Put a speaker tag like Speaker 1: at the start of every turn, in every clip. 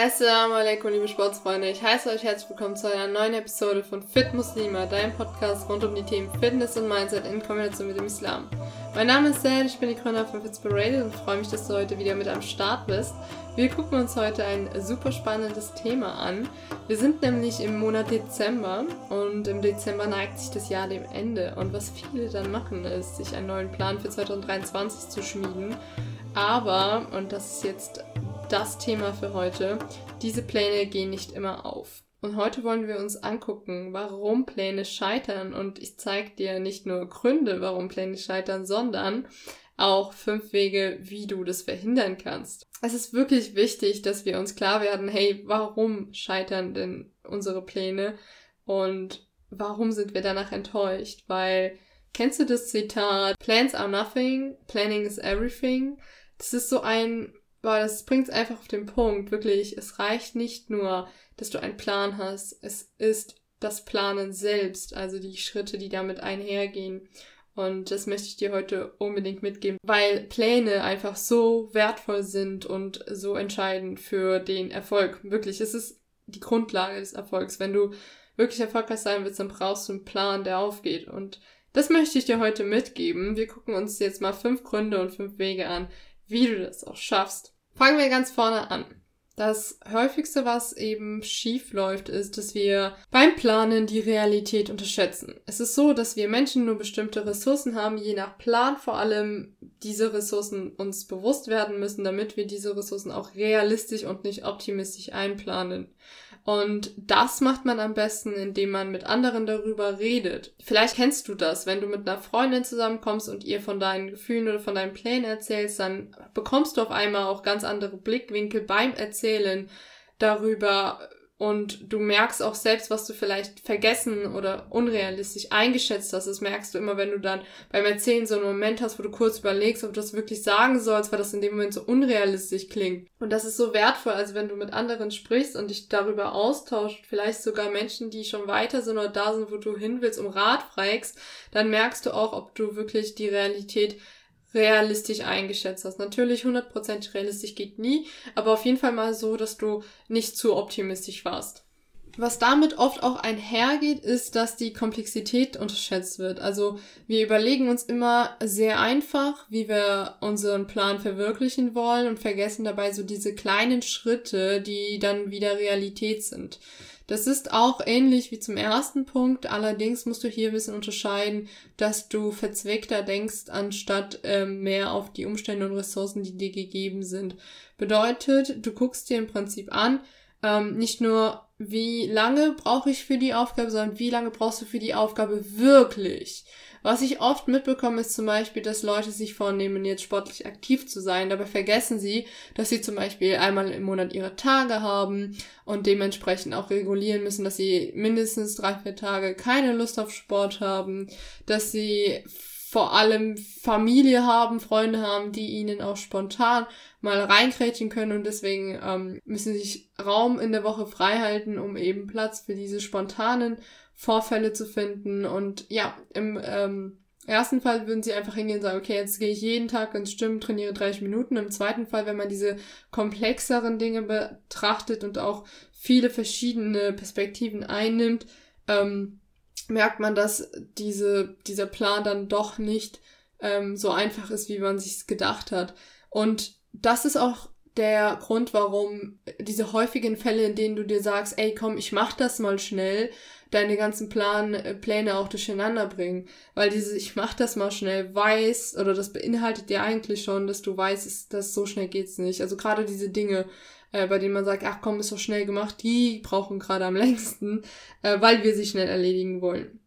Speaker 1: Assalamu alaikum, liebe Sportsfreunde. Ich heiße euch herzlich willkommen zu einer neuen Episode von Fit Muslima, deinem Podcast rund um die Themen Fitness und Mindset in Kombination mit dem Islam. Mein Name ist Sel, ich bin die Gründer von Fitspirated und freue mich, dass du heute wieder mit am Start bist. Wir gucken uns heute ein super spannendes Thema an. Wir sind nämlich im Monat Dezember und im Dezember neigt sich das Jahr dem Ende. Und was viele dann machen, ist, sich einen neuen Plan für 2023 zu schmieden. Aber, und das ist jetzt das Thema für heute. Diese Pläne gehen nicht immer auf. Und heute wollen wir uns angucken, warum Pläne scheitern. Und ich zeige dir nicht nur Gründe, warum Pläne scheitern, sondern auch fünf Wege, wie du das verhindern kannst. Es ist wirklich wichtig, dass wir uns klar werden, hey, warum scheitern denn unsere Pläne und warum sind wir danach enttäuscht? Weil, kennst du das Zitat, Plans are nothing, planning is everything? Das ist so ein Boah, das bringt es einfach auf den Punkt. Wirklich, es reicht nicht nur, dass du einen Plan hast. Es ist das Planen selbst, also die Schritte, die damit einhergehen. Und das möchte ich dir heute unbedingt mitgeben, weil Pläne einfach so wertvoll sind und so entscheidend für den Erfolg. Wirklich, es ist die Grundlage des Erfolgs. Wenn du wirklich erfolgreich sein willst, dann brauchst du einen Plan, der aufgeht. Und das möchte ich dir heute mitgeben. Wir gucken uns jetzt mal fünf Gründe und fünf Wege an, wie du das auch schaffst. Fangen wir ganz vorne an. Das häufigste, was eben schief läuft, ist, dass wir beim Planen die Realität unterschätzen. Es ist so, dass wir Menschen nur bestimmte Ressourcen haben, je nach Plan vor allem diese Ressourcen uns bewusst werden müssen, damit wir diese Ressourcen auch realistisch und nicht optimistisch einplanen. Und das macht man am besten, indem man mit anderen darüber redet. Vielleicht kennst du das, wenn du mit einer Freundin zusammenkommst und ihr von deinen Gefühlen oder von deinen Plänen erzählst, dann bekommst du auf einmal auch ganz andere Blickwinkel beim Erzählen darüber, und du merkst auch selbst, was du vielleicht vergessen oder unrealistisch eingeschätzt hast. Das merkst du immer, wenn du dann beim Erzählen so einen Moment hast, wo du kurz überlegst, ob du das wirklich sagen sollst, weil das in dem Moment so unrealistisch klingt. Und das ist so wertvoll, also wenn du mit anderen sprichst und dich darüber austauscht, vielleicht sogar Menschen, die schon weiter sind oder da sind, wo du hin willst, um Rat fragst, dann merkst du auch, ob du wirklich die Realität realistisch eingeschätzt hast. Natürlich 100% realistisch geht nie, aber auf jeden Fall mal so, dass du nicht zu optimistisch warst. Was damit oft auch einhergeht, ist, dass die Komplexität unterschätzt wird. Also wir überlegen uns immer sehr einfach, wie wir unseren Plan verwirklichen wollen und vergessen dabei so diese kleinen Schritte, die dann wieder Realität sind. Das ist auch ähnlich wie zum ersten Punkt. Allerdings musst du hier ein bisschen unterscheiden, dass du verzwickter denkst, anstatt ähm, mehr auf die Umstände und Ressourcen, die dir gegeben sind. Bedeutet, du guckst dir im Prinzip an, ähm, nicht nur, wie lange brauche ich für die Aufgabe, sondern wie lange brauchst du für die Aufgabe wirklich. Was ich oft mitbekomme, ist zum Beispiel, dass Leute sich vornehmen, jetzt sportlich aktiv zu sein. Dabei vergessen sie, dass sie zum Beispiel einmal im Monat ihre Tage haben und dementsprechend auch regulieren müssen, dass sie mindestens drei, vier Tage keine Lust auf Sport haben, dass sie vor allem Familie haben, Freunde haben, die ihnen auch spontan mal reinkrätschen können und deswegen ähm, müssen sie sich Raum in der Woche frei halten, um eben Platz für diese spontanen Vorfälle zu finden. Und ja, im ähm, ersten Fall würden sie einfach hingehen und sagen, okay, jetzt gehe ich jeden Tag ins Stimmen, trainiere 30 Minuten. Im zweiten Fall, wenn man diese komplexeren Dinge betrachtet und auch viele verschiedene Perspektiven einnimmt, ähm, merkt man, dass diese, dieser Plan dann doch nicht ähm, so einfach ist, wie man sich gedacht hat. Und das ist auch der Grund, warum diese häufigen Fälle, in denen du dir sagst, ey, komm, ich mach das mal schnell, deine ganzen Plan, äh, Pläne auch durcheinander bringen. Weil dieses ich mach das mal schnell weiß, oder das beinhaltet ja eigentlich schon, dass du weißt, dass so schnell geht's nicht. Also gerade diese Dinge, äh, bei denen man sagt, ach komm, ist doch schnell gemacht, die brauchen gerade am längsten, äh, weil wir sie schnell erledigen wollen.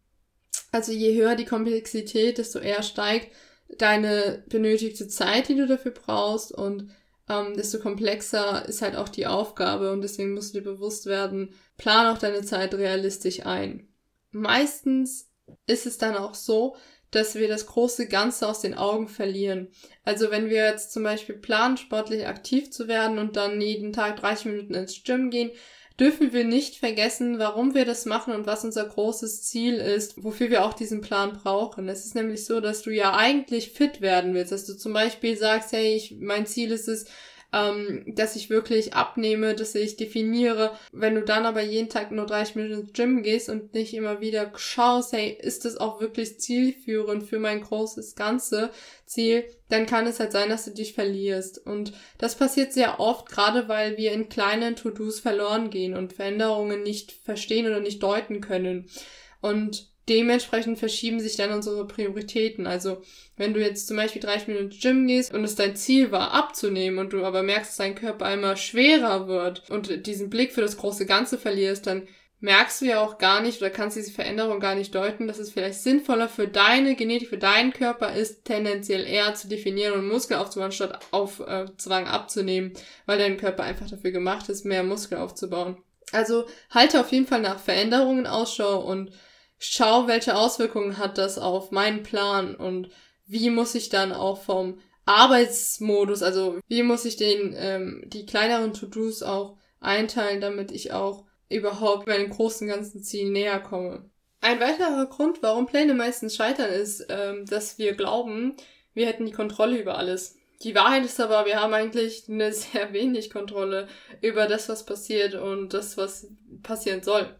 Speaker 1: Also je höher die Komplexität, desto eher steigt deine benötigte Zeit, die du dafür brauchst und ähm, desto komplexer ist halt auch die Aufgabe und deswegen musst du dir bewusst werden, plan auch deine Zeit realistisch ein. Meistens ist es dann auch so, dass wir das große Ganze aus den Augen verlieren. Also wenn wir jetzt zum Beispiel planen, sportlich aktiv zu werden und dann jeden Tag 30 Minuten ins Gym gehen, dürfen wir nicht vergessen, warum wir das machen und was unser großes Ziel ist, wofür wir auch diesen Plan brauchen. Es ist nämlich so, dass du ja eigentlich fit werden willst, dass du zum Beispiel sagst, hey, ich, mein Ziel ist es, ähm, dass ich wirklich abnehme, dass ich definiere. Wenn du dann aber jeden Tag nur 30 Minuten ins Gym gehst und nicht immer wieder schaust, hey, ist das auch wirklich zielführend für mein großes Ganze Ziel, dann kann es halt sein, dass du dich verlierst. Und das passiert sehr oft, gerade weil wir in kleinen To-Dos verloren gehen und Veränderungen nicht verstehen oder nicht deuten können. Und dementsprechend verschieben sich dann unsere Prioritäten. Also wenn du jetzt zum Beispiel 30 Minuten Gym gehst und es dein Ziel war, abzunehmen und du aber merkst, dass dein Körper immer schwerer wird und diesen Blick für das große Ganze verlierst, dann merkst du ja auch gar nicht oder kannst diese Veränderung gar nicht deuten, dass es vielleicht sinnvoller für deine Genetik, für deinen Körper ist, tendenziell eher zu definieren und Muskel aufzubauen, statt auf äh, Zwang abzunehmen, weil dein Körper einfach dafür gemacht ist, mehr Muskel aufzubauen. Also halte auf jeden Fall nach Veränderungen Ausschau und schau, welche Auswirkungen hat das auf meinen Plan und wie muss ich dann auch vom Arbeitsmodus, also wie muss ich den, ähm, die kleineren To-Dos auch einteilen, damit ich auch überhaupt meinem großen ganzen Ziel näher komme. Ein weiterer Grund, warum Pläne meistens scheitern, ist, ähm, dass wir glauben, wir hätten die Kontrolle über alles. Die Wahrheit ist aber, wir haben eigentlich eine sehr wenig Kontrolle über das, was passiert und das, was passieren soll.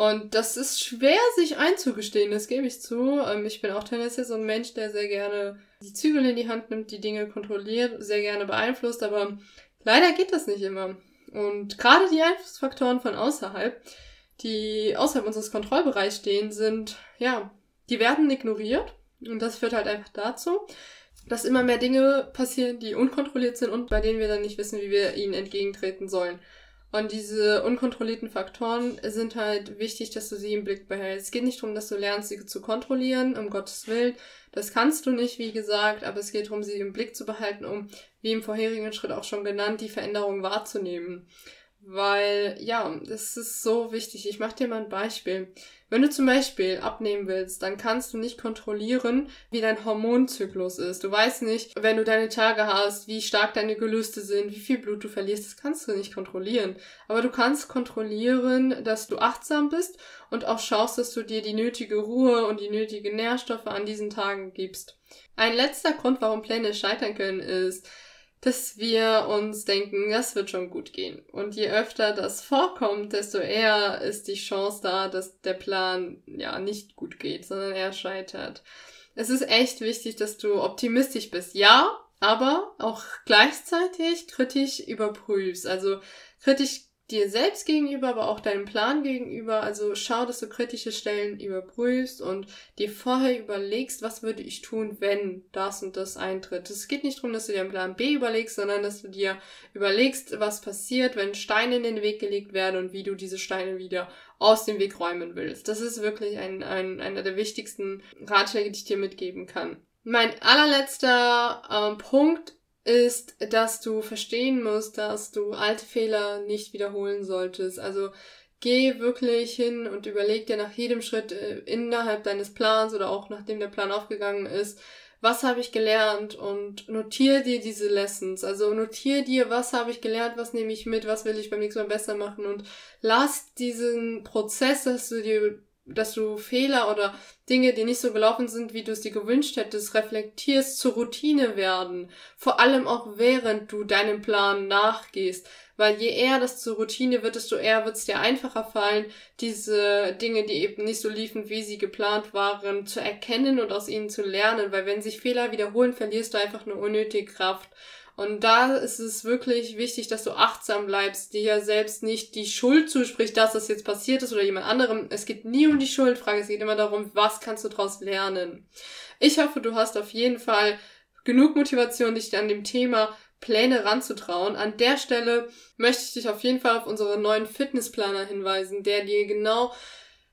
Speaker 1: Und das ist schwer, sich einzugestehen, das gebe ich zu. Ähm, ich bin auch tendenziell so ein Mensch, der sehr gerne die Zügel in die Hand nimmt, die Dinge kontrolliert, sehr gerne beeinflusst, aber leider geht das nicht immer. Und gerade die Einflussfaktoren von außerhalb, die außerhalb unseres Kontrollbereichs stehen, sind, ja, die werden ignoriert. Und das führt halt einfach dazu, dass immer mehr Dinge passieren, die unkontrolliert sind und bei denen wir dann nicht wissen, wie wir ihnen entgegentreten sollen. Und diese unkontrollierten Faktoren sind halt wichtig, dass du sie im Blick behältst. Es geht nicht darum, dass du lernst, sie zu kontrollieren, um Gottes Willen. Das kannst du nicht, wie gesagt, aber es geht darum, sie im Blick zu behalten, um, wie im vorherigen Schritt auch schon genannt, die Veränderung wahrzunehmen. Weil, ja, das ist so wichtig. Ich mach dir mal ein Beispiel. Wenn du zum Beispiel abnehmen willst, dann kannst du nicht kontrollieren, wie dein Hormonzyklus ist. Du weißt nicht, wenn du deine Tage hast, wie stark deine Gelüste sind, wie viel Blut du verlierst. Das kannst du nicht kontrollieren. Aber du kannst kontrollieren, dass du achtsam bist und auch schaust, dass du dir die nötige Ruhe und die nötigen Nährstoffe an diesen Tagen gibst. Ein letzter Grund, warum Pläne scheitern können, ist, dass wir uns denken, das wird schon gut gehen. Und je öfter das vorkommt, desto eher ist die Chance da, dass der Plan ja nicht gut geht, sondern er scheitert. Es ist echt wichtig, dass du optimistisch bist. Ja, aber auch gleichzeitig kritisch überprüfst. Also kritisch dir selbst gegenüber, aber auch deinem Plan gegenüber. Also schau, dass du kritische Stellen überprüfst und dir vorher überlegst, was würde ich tun, wenn das und das eintritt. Es geht nicht darum, dass du dir einen Plan B überlegst, sondern dass du dir überlegst, was passiert, wenn Steine in den Weg gelegt werden und wie du diese Steine wieder aus dem Weg räumen willst. Das ist wirklich ein, ein, einer der wichtigsten Ratschläge, die ich dir mitgeben kann. Mein allerletzter äh, Punkt ist, dass du verstehen musst, dass du alte Fehler nicht wiederholen solltest. Also geh wirklich hin und überleg dir nach jedem Schritt äh, innerhalb deines Plans oder auch nachdem der Plan aufgegangen ist, was habe ich gelernt und notiere dir diese Lessons. Also notiere dir, was habe ich gelernt, was nehme ich mit, was will ich beim nächsten Mal besser machen und lass diesen Prozess, dass du dir dass du Fehler oder Dinge, die nicht so gelaufen sind, wie du es dir gewünscht hättest, reflektierst, zur Routine werden. Vor allem auch während du deinem Plan nachgehst. Weil je eher das zur Routine wird, desto eher wird es dir einfacher fallen, diese Dinge, die eben nicht so liefen, wie sie geplant waren, zu erkennen und aus ihnen zu lernen. Weil wenn sich Fehler wiederholen, verlierst du einfach eine unnötige Kraft. Und da ist es wirklich wichtig, dass du achtsam bleibst, dir ja selbst nicht die Schuld zuspricht, dass das jetzt passiert ist oder jemand anderem. Es geht nie um die Schuldfrage, es geht immer darum, was kannst du daraus lernen. Ich hoffe, du hast auf jeden Fall genug Motivation, dich an dem Thema Pläne ranzutrauen. An der Stelle möchte ich dich auf jeden Fall auf unseren neuen Fitnessplaner hinweisen, der dir genau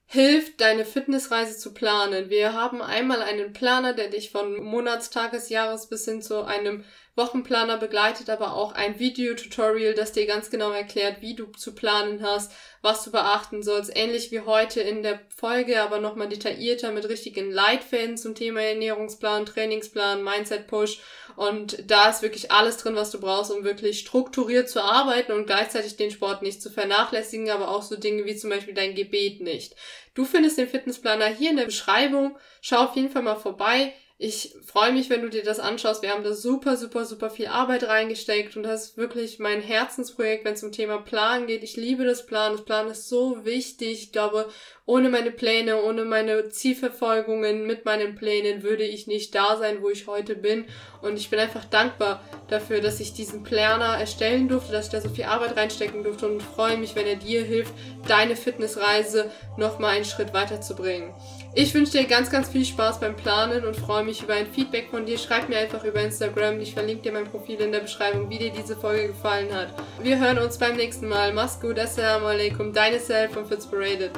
Speaker 1: hilft, deine Fitnessreise zu planen. Wir haben einmal einen Planer, der dich von Monats, Tages, Jahres bis hin zu einem Wochenplaner begleitet aber auch ein Videotutorial, das dir ganz genau erklärt, wie du zu planen hast, was du beachten sollst. Ähnlich wie heute in der Folge, aber nochmal detaillierter mit richtigen Leitfäden zum Thema Ernährungsplan, Trainingsplan, Mindset Push. Und da ist wirklich alles drin, was du brauchst, um wirklich strukturiert zu arbeiten und gleichzeitig den Sport nicht zu vernachlässigen, aber auch so Dinge wie zum Beispiel dein Gebet nicht. Du findest den Fitnessplaner hier in der Beschreibung. Schau auf jeden Fall mal vorbei. Ich freue mich, wenn du dir das anschaust. Wir haben da super, super, super viel Arbeit reingesteckt und das ist wirklich mein Herzensprojekt, wenn es um Thema Plan geht. Ich liebe das Plan. Das Plan ist so wichtig. Ich glaube, ohne meine Pläne, ohne meine Zielverfolgungen mit meinen Plänen würde ich nicht da sein, wo ich heute bin. Und ich bin einfach dankbar dafür, dass ich diesen Planer erstellen durfte, dass ich da so viel Arbeit reinstecken durfte und freue mich, wenn er dir hilft, deine Fitnessreise nochmal einen Schritt weiterzubringen. Ich wünsche dir ganz, ganz viel Spaß beim Planen und freue mich über ein Feedback von dir. Schreib mir einfach über Instagram. Ich verlinke dir mein Profil in der Beschreibung, wie dir diese Folge gefallen hat. Wir hören uns beim nächsten Mal. Mach's gut. Assalamu alaikum. Deine Self von Fitspirated.